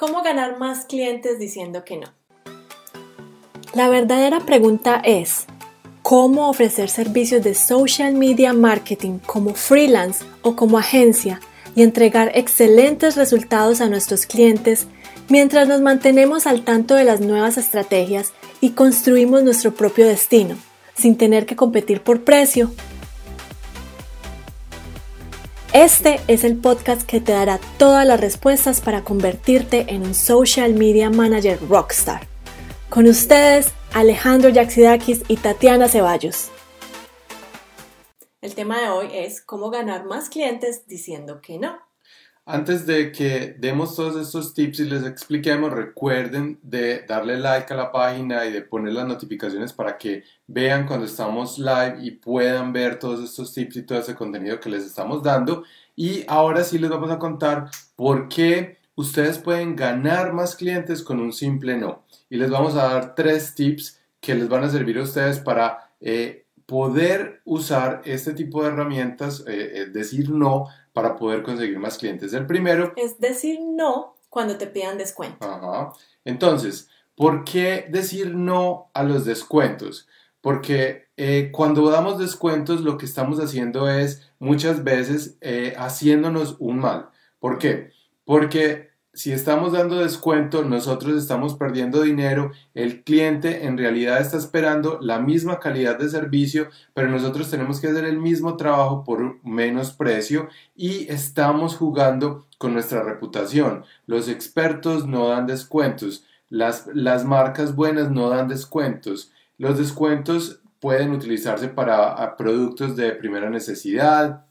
¿Cómo ganar más clientes diciendo que no? La verdadera pregunta es, ¿cómo ofrecer servicios de social media marketing como freelance o como agencia y entregar excelentes resultados a nuestros clientes mientras nos mantenemos al tanto de las nuevas estrategias y construimos nuestro propio destino, sin tener que competir por precio este es el podcast que te dará todas las respuestas para convertirte en un social media manager rockstar. Con ustedes, Alejandro Yaxidakis y Tatiana Ceballos. El tema de hoy es cómo ganar más clientes diciendo que no. Antes de que demos todos estos tips y les expliquemos, recuerden de darle like a la página y de poner las notificaciones para que vean cuando estamos live y puedan ver todos estos tips y todo ese contenido que les estamos dando. Y ahora sí les vamos a contar por qué ustedes pueden ganar más clientes con un simple no. Y les vamos a dar tres tips que les van a servir a ustedes para eh, poder usar este tipo de herramientas, eh, es decir no, para poder conseguir más clientes. El primero es decir no cuando te pidan descuento. Ajá. Entonces, ¿por qué decir no a los descuentos? Porque eh, cuando damos descuentos lo que estamos haciendo es muchas veces eh, haciéndonos un mal. ¿Por qué? Porque si estamos dando descuento, nosotros estamos perdiendo dinero, el cliente en realidad está esperando la misma calidad de servicio, pero nosotros tenemos que hacer el mismo trabajo por menos precio y estamos jugando con nuestra reputación. Los expertos no dan descuentos, las, las marcas buenas no dan descuentos. Los descuentos pueden utilizarse para productos de primera necesidad,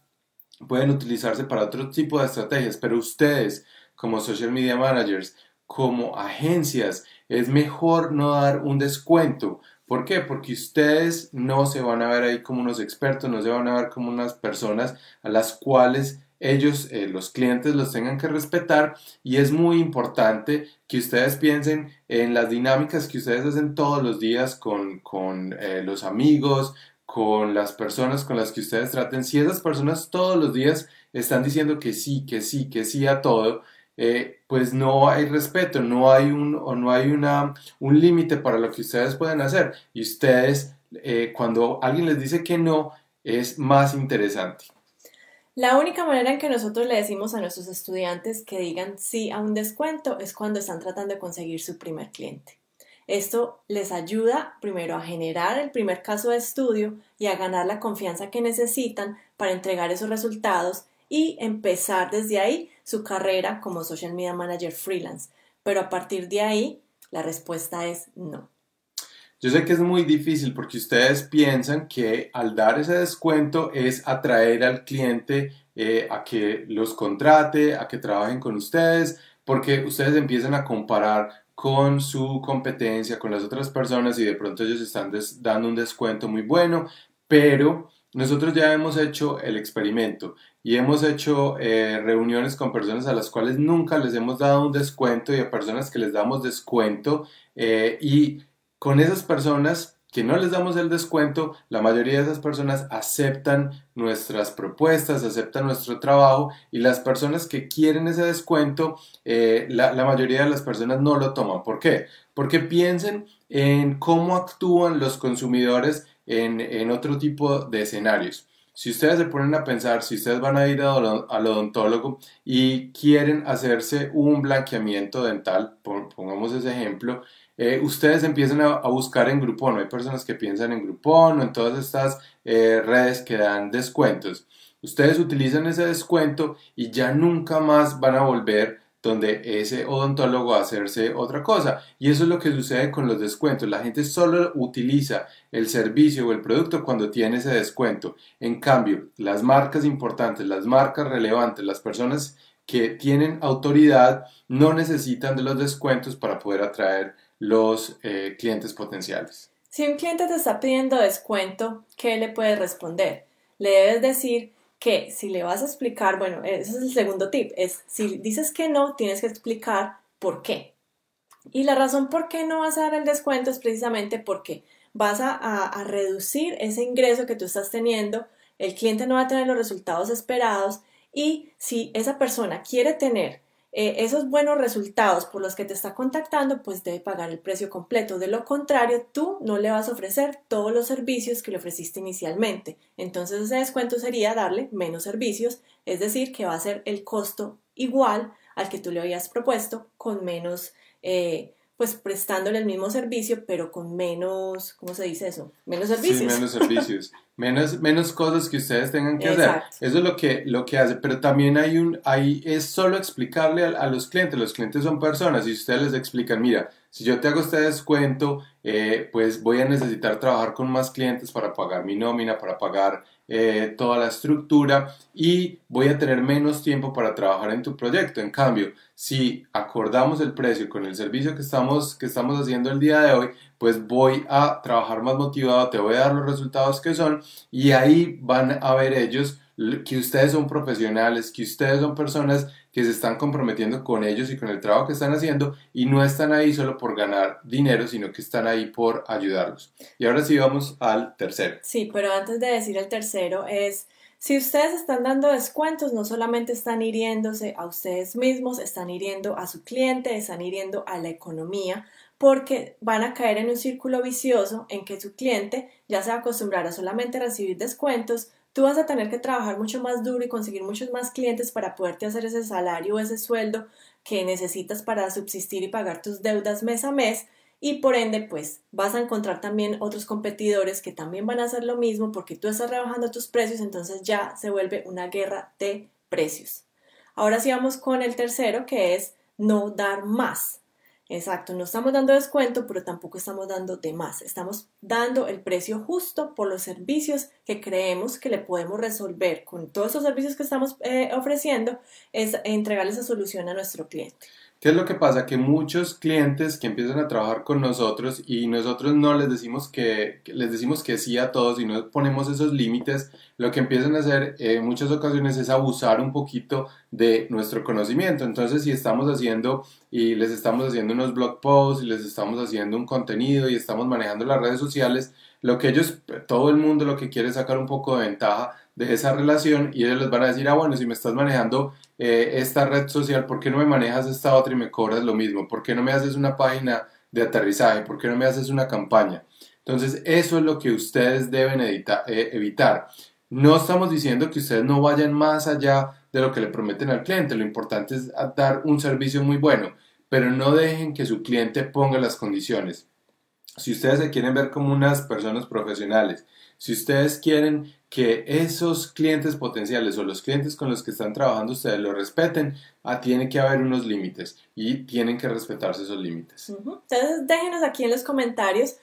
pueden utilizarse para otro tipo de estrategias, pero ustedes como social media managers, como agencias, es mejor no dar un descuento. ¿Por qué? Porque ustedes no se van a ver ahí como unos expertos, no se van a ver como unas personas a las cuales ellos, eh, los clientes, los tengan que respetar y es muy importante que ustedes piensen en las dinámicas que ustedes hacen todos los días con, eh, los amigos, con las personas con las que ustedes traten. Si esas personas todos los días están diciendo que sí, que sí, que sí a todo, eh, pues no hay respeto, no hay un, o no hay una, un límite para lo que ustedes pueden hacer. Y ustedes, eh, cuando alguien les dice que no, es más interesante. La única manera en que nosotros le decimos a nuestros estudiantes que digan sí a un descuento es cuando están tratando de conseguir su primer cliente. Esto les ayuda primero a generar el primer caso de estudio y a ganar la confianza que necesitan para entregar esos resultados y empezar desde ahí su carrera como social media manager freelance. Pero a partir de ahí, la respuesta es no. Yo sé que es muy difícil porque ustedes piensan que al dar ese descuento es atraer al cliente eh, a que los contrate, a que trabajen con ustedes, porque ustedes empiezan a comparar con su competencia, con las otras personas y de pronto ellos están dando un descuento muy bueno, pero nosotros ya hemos hecho el experimento y hemos hecho eh, reuniones con personas a las cuales nunca les hemos dado un descuento y a personas que les damos descuento eh, y con esas personas que no les damos el descuento, la mayoría de esas personas aceptan nuestras propuestas, aceptan nuestro trabajo y las personas que quieren ese descuento, eh, la, mayoría de las personas no lo toman. ¿Por qué? Porque piensen en cómo actúan los consumidores en, otro tipo de escenarios. Si ustedes se ponen a pensar, si ustedes van a ir al odontólogo y quieren hacerse un blanqueamiento dental, pongamos ese ejemplo, eh, ustedes empiezan a, buscar en Groupon. Hay personas que piensan en Groupon o en todas estas eh, redes que dan descuentos. Ustedes utilizan ese descuento y ya nunca más van a volver donde ese odontólogo a hacerse otra cosa. Y eso es lo que sucede con los descuentos. La gente solo utiliza el servicio o el producto cuando tiene ese descuento. En cambio, las marcas importantes, las marcas relevantes, las personas que tienen autoridad no necesitan de los descuentos para poder atraer los eh, clientes potenciales. Si un cliente te está pidiendo descuento, ¿qué le puedes responder? Le debes decir que si le vas a explicar, bueno, ese es el segundo tip, es si dices que no, tienes que explicar por qué. Y la razón por qué no vas a dar el descuento es precisamente porque vas a, reducir ese ingreso que tú estás teniendo, el cliente no va a tener los resultados esperados y si esa persona quiere tener eh, esos buenos resultados por los que te está contactando, pues debe pagar el precio completo. De lo contrario, tú no le vas a ofrecer todos los servicios que le ofreciste inicialmente. Entonces ese descuento sería darle menos servicios, es decir, que va a ser el costo igual al que tú le habías propuesto con menos... Eh, pues prestándole el mismo servicio, pero con menos, ¿cómo se dice eso? Menos servicios. Sí, menos servicios. menos, menos cosas que ustedes tengan que hacer. Eso es lo que, lo que hace. Pero también hay un, hay, es solo explicarle a, los clientes. Los clientes son personas y ustedes les explican, mira, si yo te hago este descuento, eh, pues voy a necesitar trabajar con más clientes para pagar mi nómina, para pagar eh, toda la estructura y voy a tener menos tiempo para trabajar en tu proyecto. En cambio, si acordamos el precio con el servicio que estamos, que estamos haciendo el día de hoy, pues voy a trabajar más motivado, te voy a dar los resultados que son y ahí van a ver ellos que ustedes son profesionales, que ustedes son personas que se están comprometiendo con ellos y con el trabajo que están haciendo y no están ahí solo por ganar dinero, sino que están ahí por ayudarlos. Y ahora sí vamos al tercero. Sí, pero antes de decir el tercero es, si ustedes están dando descuentos, no solamente están hiriéndose a ustedes mismos, están hiriendo a su cliente, están hiriendo a la economía, porque van a caer en un círculo vicioso en que su cliente ya se va a a solamente recibir descuentos, tú vas a tener que trabajar mucho más duro y conseguir muchos más clientes para poderte hacer ese salario o ese sueldo que necesitas para subsistir y pagar tus deudas mes a mes y por ende pues vas a encontrar también otros competidores que también van a hacer lo mismo porque tú estás rebajando tus precios entonces ya se vuelve una guerra de precios. Ahora sí vamos con el tercero que es no dar más. Exacto, no estamos dando descuento, pero tampoco estamos dando de más. Estamos dando el precio justo por los servicios que creemos que le podemos resolver con todos esos servicios que estamos eh, ofreciendo, es entregarle esa solución a nuestro cliente. ¿Qué es lo que pasa? Que muchos clientes que empiezan a trabajar con nosotros y nosotros no les decimos que, les decimos que sí a todos y no ponemos esos límites, lo que empiezan a hacer en muchas ocasiones es abusar un poquito de nuestro conocimiento. Entonces, si estamos haciendo y les estamos haciendo unos blog posts y les estamos haciendo un contenido y estamos manejando las redes sociales, lo que ellos, todo el mundo lo que quiere es sacar un poco de ventaja de esa relación y ellos les van a decir, ah, bueno, si me estás manejando eh, esta red social, ¿por qué no me manejas esta otra y me cobras lo mismo? ¿Por qué no me haces una página de aterrizaje? ¿Por qué no me haces una campaña? Entonces, eso es lo que ustedes deben eh, evitar. No estamos diciendo que ustedes no vayan más allá de lo que le prometen al cliente. Lo importante es dar un servicio muy bueno, pero no dejen que su cliente ponga las condiciones. Si ustedes se quieren ver como unas personas profesionales, si ustedes quieren que esos clientes potenciales o los clientes con los que están trabajando ustedes lo respeten, ah, tiene que haber unos límites y tienen que respetarse esos límites. Entonces déjenos aquí en los comentarios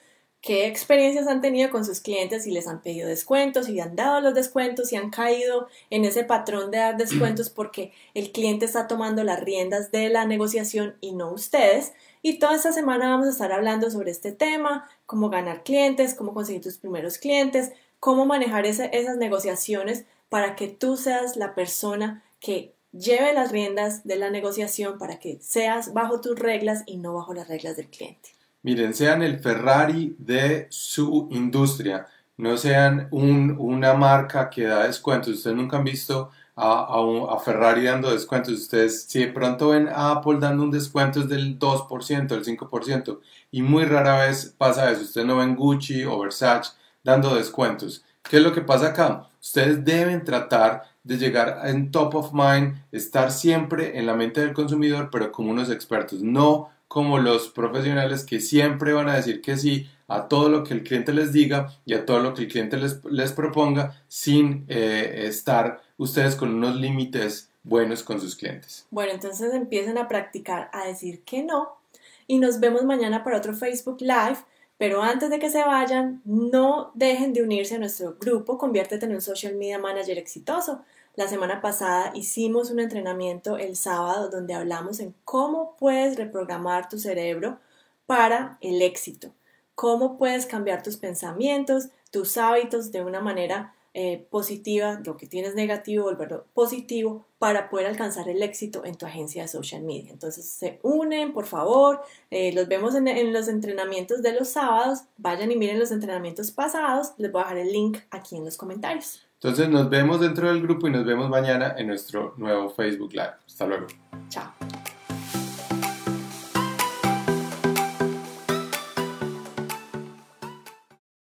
qué experiencias han tenido con sus clientes, si les han pedido descuentos, si han dado los descuentos, si han caído en ese patrón de dar descuentos porque el cliente está tomando las riendas de la negociación y no ustedes. Y toda esta semana vamos a estar hablando sobre este tema, cómo ganar clientes, cómo conseguir tus primeros clientes, cómo manejar esas negociaciones para que tú seas la persona que lleve las riendas de la negociación para que seas bajo tus reglas y no bajo las reglas del cliente. Miren, sean el Ferrari de su industria, no sean una marca que da descuentos. Ustedes nunca han visto a, Ferrari dando descuentos. Ustedes, si de pronto ven a Apple dando un descuento es del 2%, del 5%, y muy rara vez pasa eso. Ustedes no ven Gucci o Versace dando descuentos. ¿Qué es lo que pasa acá? Ustedes deben tratar de llegar en top of mind, estar siempre en la mente del consumidor, pero como unos expertos, no como los profesionales que siempre van a decir que sí a todo lo que el cliente les diga y a todo lo que el cliente les, les proponga sin eh, estar ustedes con unos límites buenos con sus clientes. Bueno, entonces empiecen a practicar a decir que no y nos vemos mañana para otro Facebook Live pero antes de que se vayan, no dejen de unirse a nuestro grupo, conviértete en un social media manager exitoso. La semana pasada hicimos un entrenamiento el sábado donde hablamos en cómo puedes reprogramar tu cerebro para el éxito, cómo puedes cambiar tus pensamientos, tus hábitos de una manera eh, positiva, lo que tienes negativo, volverlo positivo para poder alcanzar el éxito en tu agencia de social media. Entonces se unen, por favor, eh, los vemos en, en, los entrenamientos de los sábados, vayan y miren los entrenamientos pasados, les voy a dejar el link aquí en los comentarios. Entonces nos vemos dentro del grupo y nos vemos mañana en nuestro nuevo Facebook Live. Hasta luego. Chao.